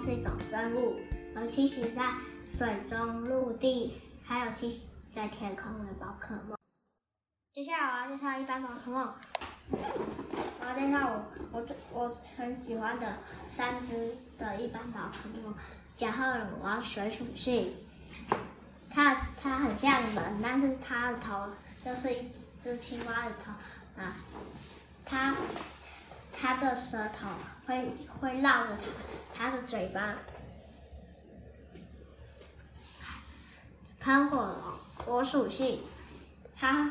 是一种生物，而栖息在水中、陆地，还有栖息在天空的宝可梦。接下来我要介绍一般宝可梦。我要介绍我我最我很喜欢的三只的一般宝可梦。甲贺忍王水属性，它它很像人，但是它的头就是一只青蛙的头啊，它它的舌头会会绕着它它的嘴巴。喷火龙火属性，它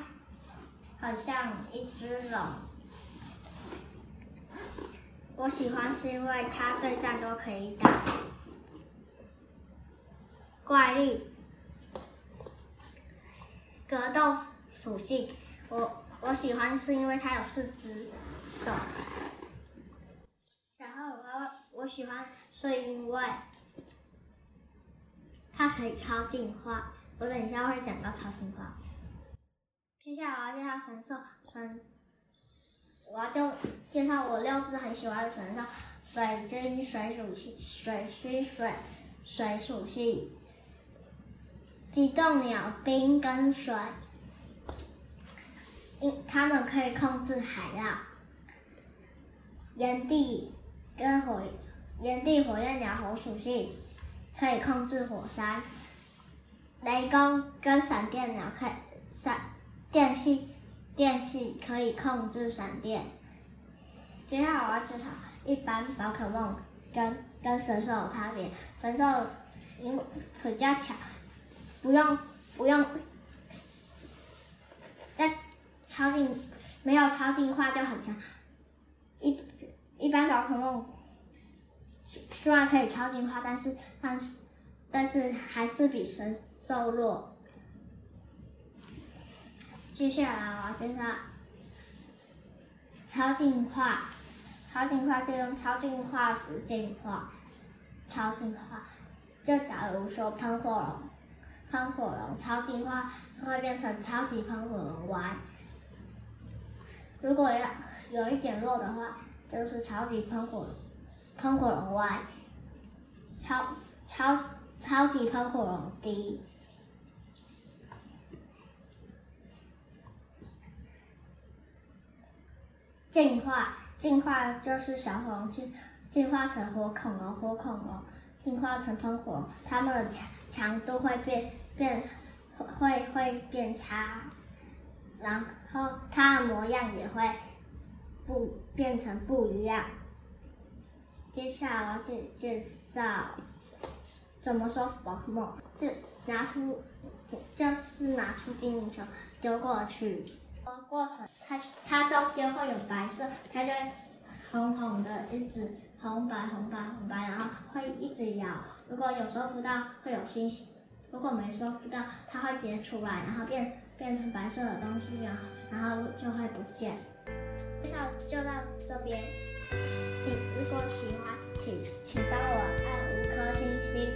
很像一只龙。我喜欢是因为它对战都可以打。怪力格斗属性，我我喜欢是因为它有四只手。我喜欢是因为它可以超进化。我等一下会讲到超进化。接下来我要介绍神兽神，我要就介绍我六只很喜欢的神兽：水晶水属性、水须水水属性。机动鸟冰跟水，因它们可以控制海浪。炎帝跟火炎帝火焰鸟火属性可以控制火山。雷公跟闪电鸟可以闪电系电系可以控制闪电。接下来我要介绍一般宝可梦跟跟神兽有差别，神兽因比较强。不用不用，但超进没有超进化就很强。一一般宝可梦虽然可以超进化，但是但是但是还是比神兽弱。接下来我要介绍超进化，超进化就用超进化石进化，超进化就假如说喷火龙。喷火龙超进化会变成超级喷火龙 Y，如果要有一点弱的话，就是超级喷火龙喷火龙 Y，超超超级喷火龙 D。进化进化就是小火龙进进化成火恐龙，火恐龙进化成喷火龙，它们的强强度会变。变会会变差，然后它的模样也会不变成不一样。接下来我要介介绍怎么收服宝可梦，就拿出就是拿出精灵球丢过去，过程它它中间会有白色，它就会红红的一直红白红白红白，然后会一直摇。如果有收不到，会有星星。如果没收到，它会结出来，然后变变成白色的东西，然后然后就会不见。介绍就到这边，如果喜欢，请请帮我按五颗星星，